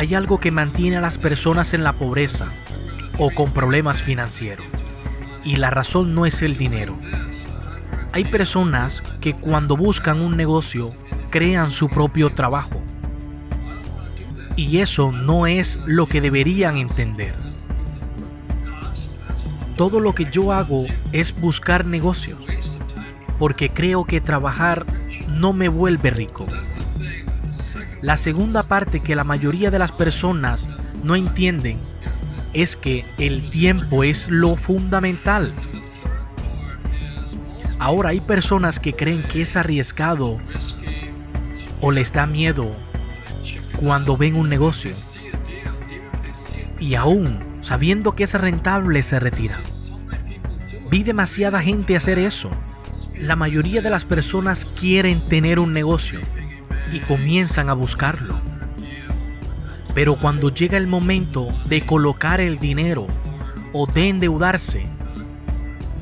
Hay algo que mantiene a las personas en la pobreza o con problemas financieros. Y la razón no es el dinero. Hay personas que cuando buscan un negocio crean su propio trabajo. Y eso no es lo que deberían entender. Todo lo que yo hago es buscar negocios, porque creo que trabajar no me vuelve rico. La segunda parte que la mayoría de las personas no entienden es que el tiempo es lo fundamental. Ahora hay personas que creen que es arriesgado o les da miedo cuando ven un negocio y aún sabiendo que es rentable se retira. Vi demasiada gente hacer eso. La mayoría de las personas quieren tener un negocio y comienzan a buscarlo. Pero cuando llega el momento de colocar el dinero o de endeudarse,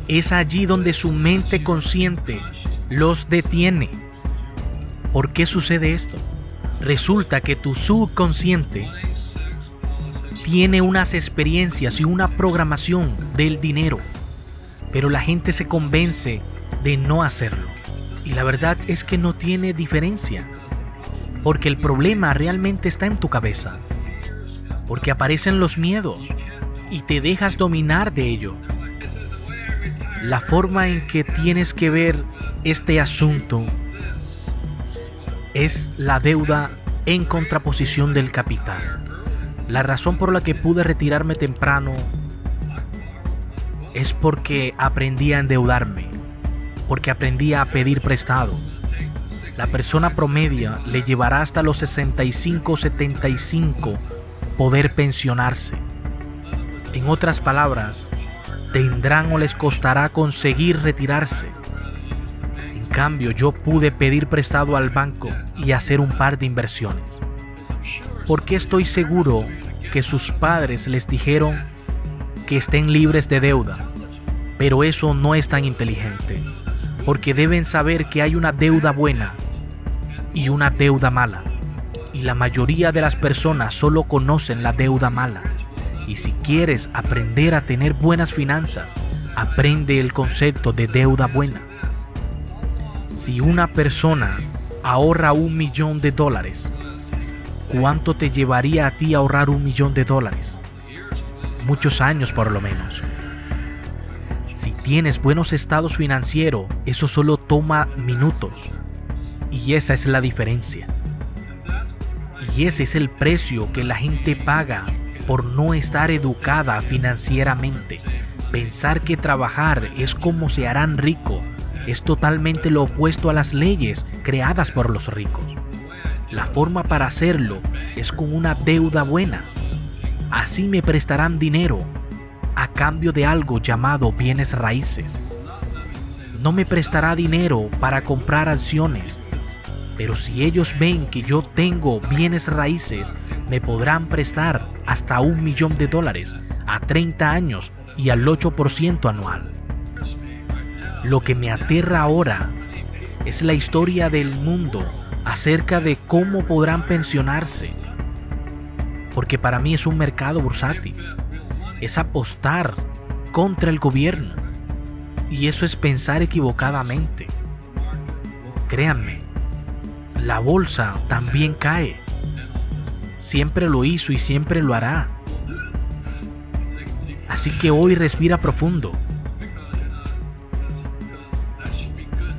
es allí donde su mente consciente los detiene. ¿Por qué sucede esto? Resulta que tu subconsciente tiene unas experiencias y una programación del dinero, pero la gente se convence de no hacerlo. Y la verdad es que no tiene diferencia. Porque el problema realmente está en tu cabeza. Porque aparecen los miedos y te dejas dominar de ello. La forma en que tienes que ver este asunto es la deuda en contraposición del capital. La razón por la que pude retirarme temprano es porque aprendí a endeudarme, porque aprendí a pedir prestado, la persona promedia le llevará hasta los 65-75 poder pensionarse. En otras palabras, tendrán o les costará conseguir retirarse. En cambio, yo pude pedir prestado al banco y hacer un par de inversiones. Porque estoy seguro que sus padres les dijeron que estén libres de deuda, pero eso no es tan inteligente, porque deben saber que hay una deuda buena y una deuda mala. Y la mayoría de las personas solo conocen la deuda mala. Y si quieres aprender a tener buenas finanzas, aprende el concepto de deuda buena. Si una persona ahorra un millón de dólares, ¿cuánto te llevaría a ti ahorrar un millón de dólares? Muchos años por lo menos. Si tienes buenos estados financieros, eso solo toma minutos. Y esa es la diferencia. Y ese es el precio que la gente paga por no estar educada financieramente. Pensar que trabajar es como se harán rico es totalmente lo opuesto a las leyes creadas por los ricos. La forma para hacerlo es con una deuda buena. Así me prestarán dinero cambio de algo llamado bienes raíces. No me prestará dinero para comprar acciones pero si ellos ven que yo tengo bienes raíces, me podrán prestar hasta un millón de dólares a 30 años y al 8% anual. Lo que me aterra ahora es la historia del mundo acerca de cómo podrán pensionarse. Porque para mí es un mercado bursátil. Es apostar contra el gobierno. Y eso es pensar equivocadamente. Créanme, la bolsa también cae. Siempre lo hizo y siempre lo hará. Así que hoy respira profundo.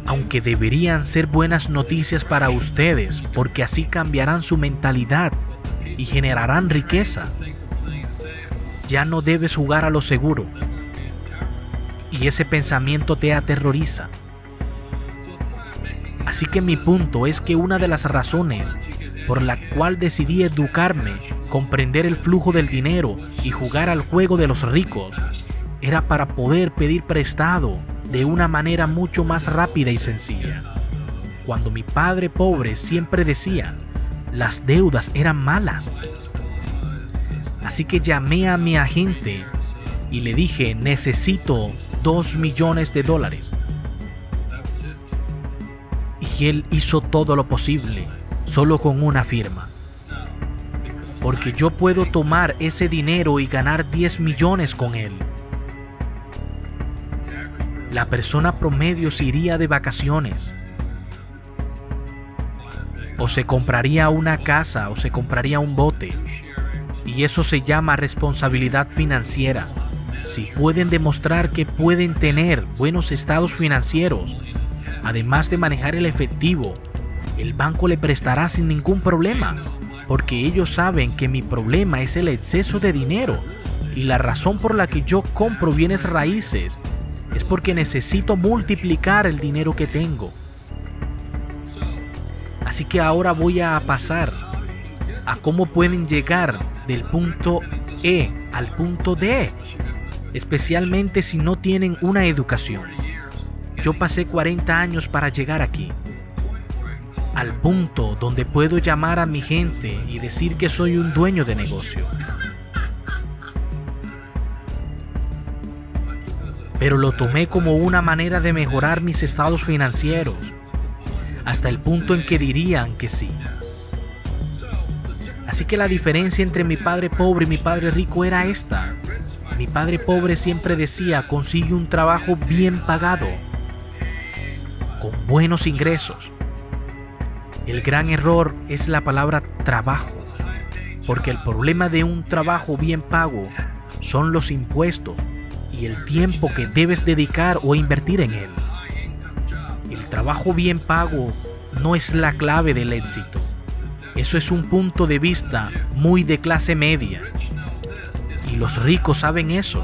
Aunque deberían ser buenas noticias para ustedes, porque así cambiarán su mentalidad y generarán riqueza. Ya no debes jugar a lo seguro. Y ese pensamiento te aterroriza. Así que mi punto es que una de las razones por la cual decidí educarme, comprender el flujo del dinero y jugar al juego de los ricos era para poder pedir prestado de una manera mucho más rápida y sencilla. Cuando mi padre pobre siempre decía, las deudas eran malas. Así que llamé a mi agente y le dije, necesito dos millones de dólares y él hizo todo lo posible, solo con una firma. porque yo puedo tomar ese dinero y ganar 10 millones con él. La persona promedio se iría de vacaciones. O se compraría una casa o se compraría un bote. Y eso se llama responsabilidad financiera. Si pueden demostrar que pueden tener buenos estados financieros, además de manejar el efectivo, el banco le prestará sin ningún problema porque ellos saben que mi problema es el exceso de dinero y la razón por la que yo compro bienes raíces es porque necesito multiplicar el dinero que tengo. Así que ahora voy a pasar a cómo pueden llegar del punto E al punto D, especialmente si no tienen una educación. Yo pasé 40 años para llegar aquí al punto donde puedo llamar a mi gente y decir que soy un dueño de negocio. Pero lo tomé como una manera de mejorar mis estados financieros, hasta el punto en que dirían que sí. Así que la diferencia entre mi padre pobre y mi padre rico era esta. Mi padre pobre siempre decía, consigue un trabajo bien pagado, con buenos ingresos el gran error es la palabra trabajo, porque el problema de un trabajo bien pago son los impuestos y el tiempo que debes dedicar o invertir en él. El trabajo bien pago no es la clave del éxito. Eso es un punto de vista muy de clase media. Y los ricos saben eso.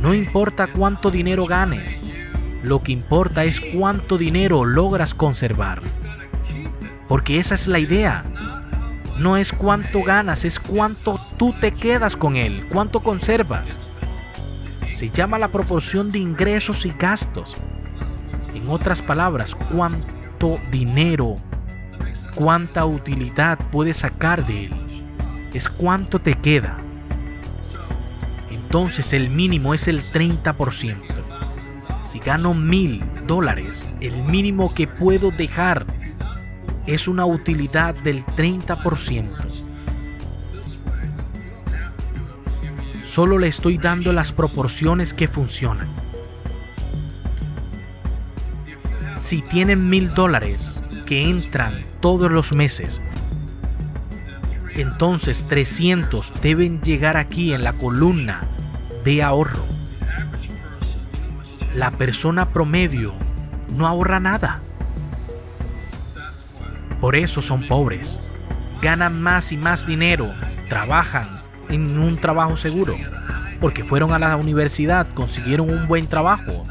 No importa cuánto dinero ganes, lo que importa es cuánto dinero logras conservar. Porque esa es la idea. No es cuánto ganas, es cuánto tú te quedas con él, cuánto conservas. Se llama la proporción de ingresos y gastos. En otras palabras, cuánto dinero, cuánta utilidad puedes sacar de él. Es cuánto te queda. Entonces el mínimo es el 30%. Si gano mil dólares, el mínimo que puedo dejar es una utilidad del 30%. Solo le estoy dando las proporciones que funcionan. Si tienen mil dólares que entran todos los meses, entonces 300 deben llegar aquí en la columna de ahorro. La persona promedio no ahorra nada. Por eso son pobres. Ganan más y más dinero, trabajan en un trabajo seguro, porque fueron a la universidad, consiguieron un buen trabajo.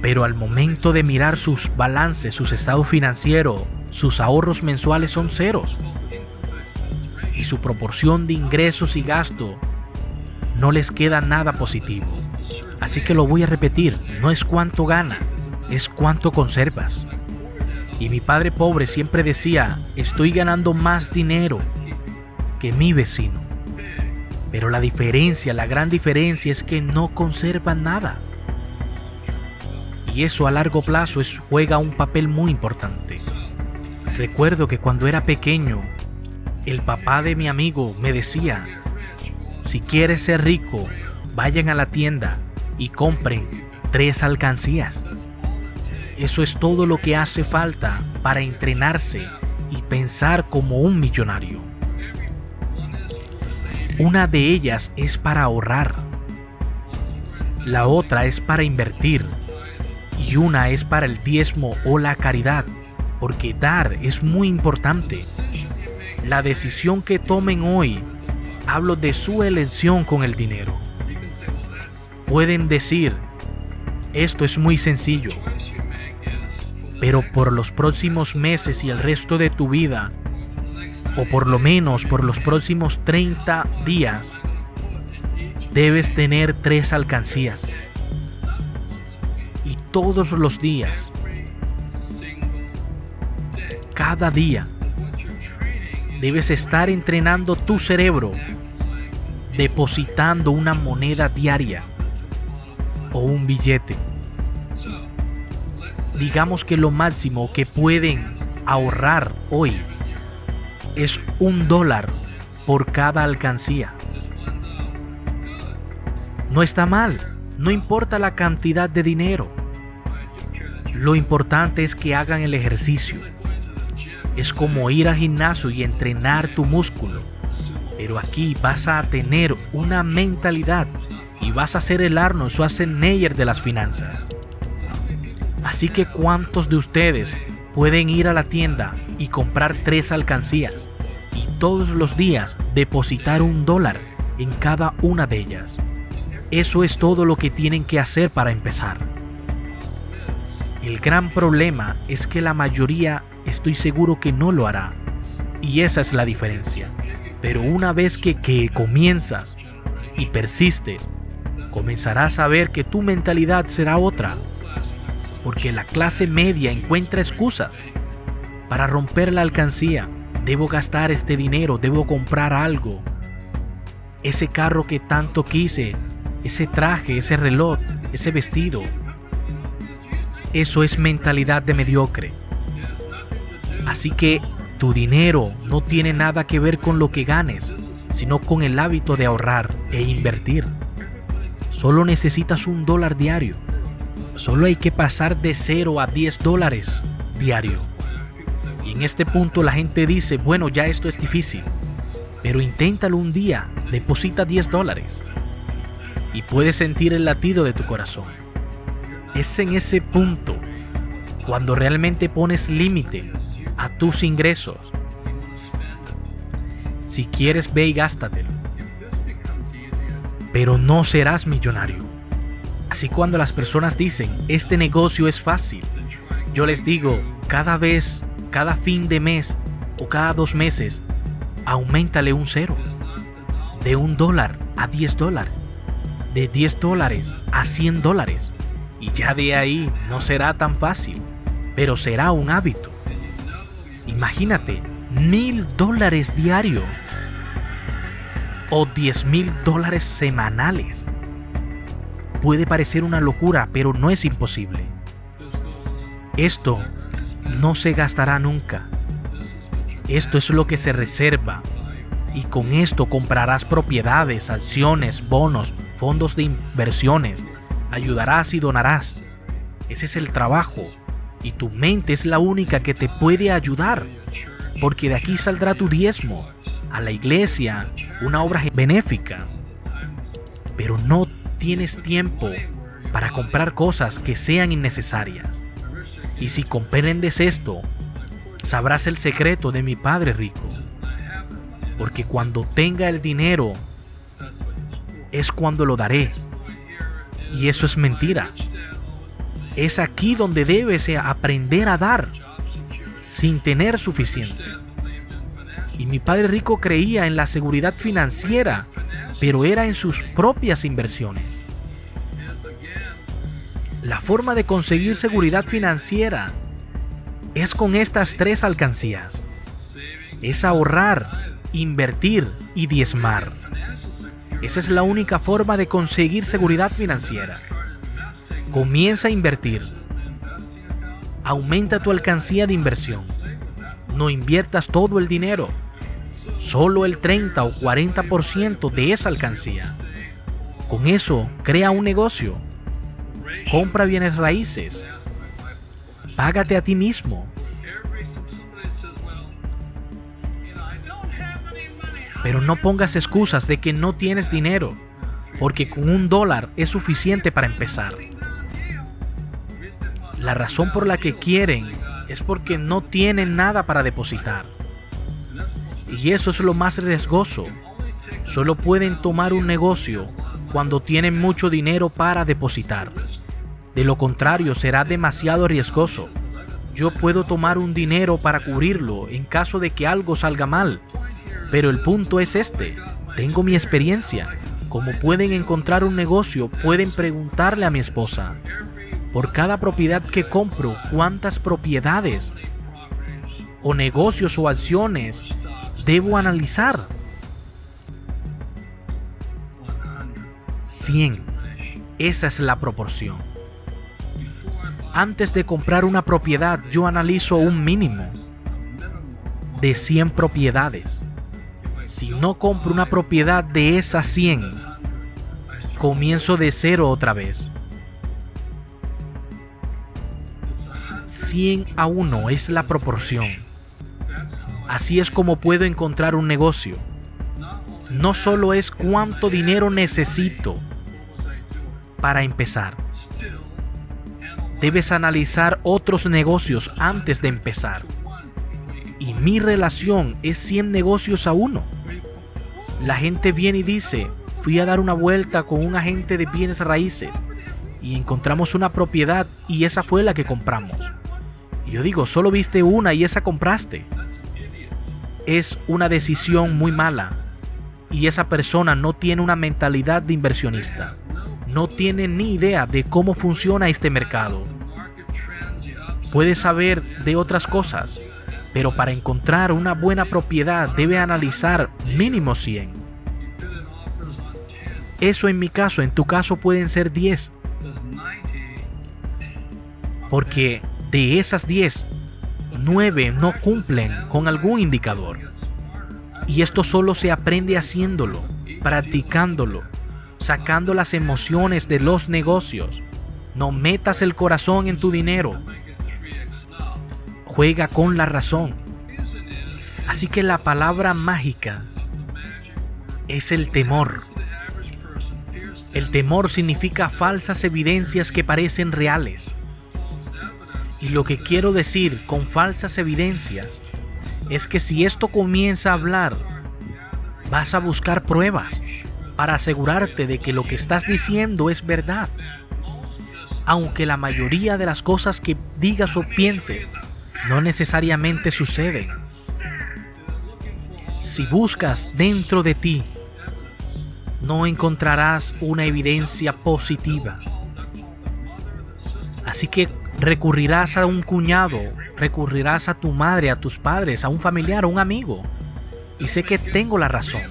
Pero al momento de mirar sus balances, sus estados financieros, sus ahorros mensuales son ceros. Y su proporción de ingresos y gasto no les queda nada positivo. Así que lo voy a repetir, no es cuánto gana, es cuánto conservas. Y mi padre pobre siempre decía, estoy ganando más dinero que mi vecino. Pero la diferencia, la gran diferencia es que no conservan nada. Y eso a largo plazo es, juega un papel muy importante. Recuerdo que cuando era pequeño, el papá de mi amigo me decía, si quieres ser rico, vayan a la tienda y compren tres alcancías. Eso es todo lo que hace falta para entrenarse y pensar como un millonario. Una de ellas es para ahorrar. La otra es para invertir. Y una es para el diezmo o la caridad, porque dar es muy importante. La decisión que tomen hoy, hablo de su elección con el dinero. Pueden decir, esto es muy sencillo, pero por los próximos meses y el resto de tu vida, o por lo menos por los próximos 30 días, debes tener tres alcancías. Todos los días, cada día, debes estar entrenando tu cerebro, depositando una moneda diaria o un billete digamos que lo máximo que pueden ahorrar hoy es un dólar por cada alcancía. No está mal, no importa la cantidad de dinero. Lo importante es que hagan el ejercicio. Es como ir al gimnasio y entrenar tu músculo. Pero aquí vas a tener una mentalidad y vas a ser el Arnold Schwarzenegger de las finanzas. Así que ¿cuántos de ustedes pueden ir a la tienda y comprar tres alcancías y todos los días depositar un dólar en cada una de ellas? Eso es todo lo que tienen que hacer para empezar. El gran problema es que la mayoría estoy seguro que no lo hará. Y esa es la diferencia. Pero una vez que, que comienzas y persistes, comenzarás a ver que tu mentalidad será otra porque la clase media encuentra excusas para romper la alcancía. Debo gastar este dinero, debo comprar algo. Ese carro que tanto quise, ese traje, ese reloj, ese vestido. Eso es mentalidad de mediocre. Así que tu dinero no tiene nada que ver con lo que ganes, sino con el hábito de ahorrar e invertir. Solo necesitas un dólar diario Solo hay que pasar de 0 a 10 dólares diario. Y en este punto la gente dice, bueno, ya esto es difícil, pero inténtalo un día, deposita 10 dólares y puedes sentir el latido de tu corazón. Es en ese punto cuando realmente pones límite a tus ingresos. Si quieres, ve y gástatelo. Pero no serás millonario. Así cuando las personas dicen, este negocio es fácil, yo les digo, cada vez, cada fin de mes o cada dos meses, aumentale un cero. De un dólar a 10 dólares. De 10 dólares a 100 dólares. Y ya de ahí no será tan fácil, pero será un hábito. Imagínate, mil dólares diario o 10 mil dólares semanales. Puede parecer una locura, pero no es imposible. Esto no se gastará nunca. Esto es lo que se reserva. Y con esto comprarás propiedades, acciones, bonos, fondos de inversiones. Ayudarás y donarás. Ese es el trabajo. Y tu mente es la única que te puede ayudar. Porque de aquí saldrá tu diezmo a la iglesia, una obra benéfica. Pero no tienes tiempo para comprar cosas que sean innecesarias. Y si comprendes esto, sabrás el secreto de mi Padre rico. Porque cuando tenga el dinero, es cuando lo daré. Y eso es mentira. Es aquí donde debes aprender a dar sin tener suficiente. Y mi padre rico creía en la seguridad financiera pero era en sus propias inversiones. La forma de conseguir seguridad financiera es con estas tres alcancías. Es ahorrar, invertir y diezmar. Esa es la única forma de conseguir seguridad financiera. Comienza a invertir. Aumenta tu alcancía de inversión. No inviertas todo el dinero solo el 30 o 40% de esa alcancía. Con eso, crea un negocio. Compra bienes raíces. Págate a ti mismo. Pero no pongas excusas de que no tienes dinero, porque con un dólar es suficiente para empezar. La razón por la que quieren es porque no tienen nada para depositar. Y eso es lo más riesgoso. Solo pueden tomar un negocio cuando tienen mucho dinero para depositar. De lo contrario, será demasiado riesgoso. Yo puedo tomar un dinero para cubrirlo en caso de que algo salga mal. Pero el punto es este. Tengo mi experiencia. Como pueden encontrar un negocio, pueden preguntarle a mi esposa. Por cada propiedad que compro, ¿cuántas propiedades o negocios o acciones debo analizar. 100. Esa es la proporción. Antes de comprar una propiedad, yo analizo un mínimo. de 100 propiedades. Si no compro una propiedad de esas 100, comienzo de cero otra vez. 100 a 1 es la proporción. Así es como puedo encontrar un negocio. No solo es cuánto dinero necesito para empezar. Debes analizar otros negocios antes de empezar. Y mi relación es 100 negocios a uno. La gente viene y dice, fui a dar una vuelta con un agente de bienes raíces y encontramos una propiedad y esa fue la que compramos. Y yo digo, solo viste una y esa compraste. Es una decisión muy mala y esa persona no tiene una mentalidad de inversionista. No tiene ni idea de cómo funciona este mercado. Puede saber de otras cosas, pero para encontrar una buena propiedad debe analizar mínimo 100. Eso en mi caso, en tu caso pueden ser 10. Porque de esas 10, 9 no cumplen con algún indicador. Y esto solo se aprende haciéndolo, practicándolo, sacando las emociones de los negocios. No metas el corazón en tu dinero. Juega con la razón. Así que la palabra mágica es el temor. El temor significa falsas evidencias que parecen reales. Y lo que quiero decir con falsas evidencias es que si esto comienza a hablar, vas a buscar pruebas para asegurarte de que lo que estás diciendo es verdad. Aunque la mayoría de las cosas que digas o pienses no necesariamente suceden. Si buscas dentro de ti no encontrarás una evidencia positiva. Así que recurrirás a un cuñado, recurrirás a tu madre, a tus padres, a un familiar, a un amigo. Y sé que tengo la razón.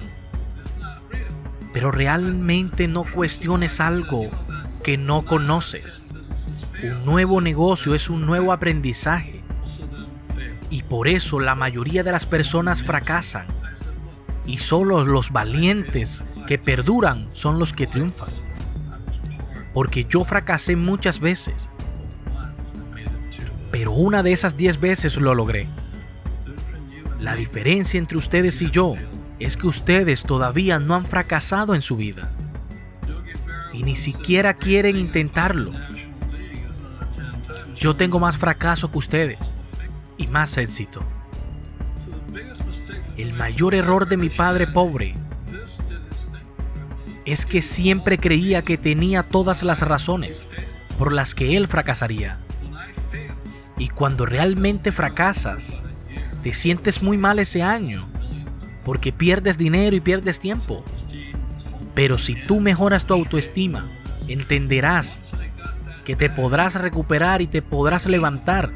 Pero realmente no cuestiones algo que no conoces. Un nuevo negocio es un nuevo aprendizaje. Y por eso la mayoría de las personas fracasan. Y solo los valientes que perduran son los que triunfan. Porque yo fracasé muchas veces. Pero una de esas diez veces lo logré. La diferencia entre ustedes y yo es que ustedes todavía no han fracasado en su vida. Y ni siquiera quieren intentarlo. Yo tengo más fracaso que ustedes y más éxito. El mayor error de mi padre pobre es que siempre creía que tenía todas las razones por las que él fracasaría. Y cuando realmente fracasas, te sientes muy mal ese año, porque pierdes dinero y pierdes tiempo. Pero si tú mejoras tu autoestima, entenderás que te podrás recuperar y te podrás levantar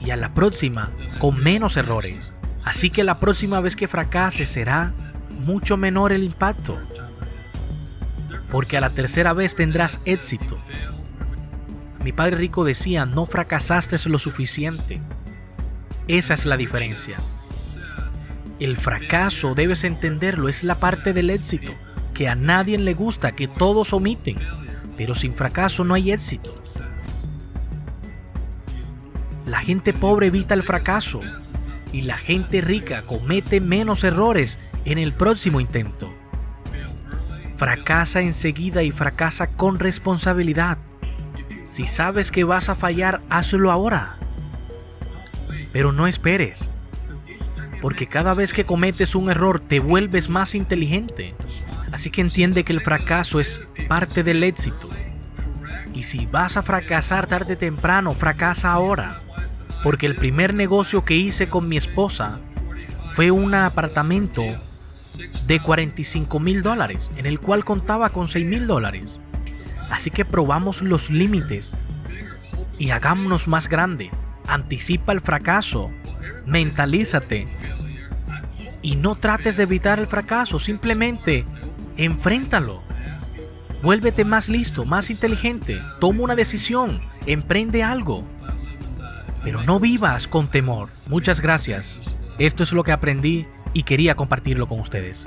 y a la próxima con menos errores. Así que la próxima vez que fracases será mucho menor el impacto porque a la tercera vez tendrás éxito. Mi padre rico decía, no fracasaste lo suficiente. Esa es la diferencia. El fracaso, debes entenderlo, es la parte del éxito, que a nadie le gusta, que todos omiten, pero sin fracaso no hay éxito. La gente pobre evita el fracaso y la gente rica comete menos errores en el próximo intento. Fracasa enseguida y fracasa con responsabilidad. Si sabes que vas a fallar, hazlo ahora. Pero no esperes. Porque cada vez que cometes un error te vuelves más inteligente. Así que entiende que el fracaso es parte del éxito. Y si vas a fracasar tarde o temprano, fracasa ahora. Porque el primer negocio que hice con mi esposa fue un apartamento de 45 mil dólares, en el cual contaba con 6 mil dólares. Así que probamos los límites y hagámonos más grande. Anticipa el fracaso, mentalízate y no trates de evitar el fracaso, simplemente enfréntalo. Vuélvete más listo, más inteligente, toma una decisión, emprende algo. Pero no vivas con temor. Muchas gracias. Esto es lo que aprendí y quería compartirlo con ustedes.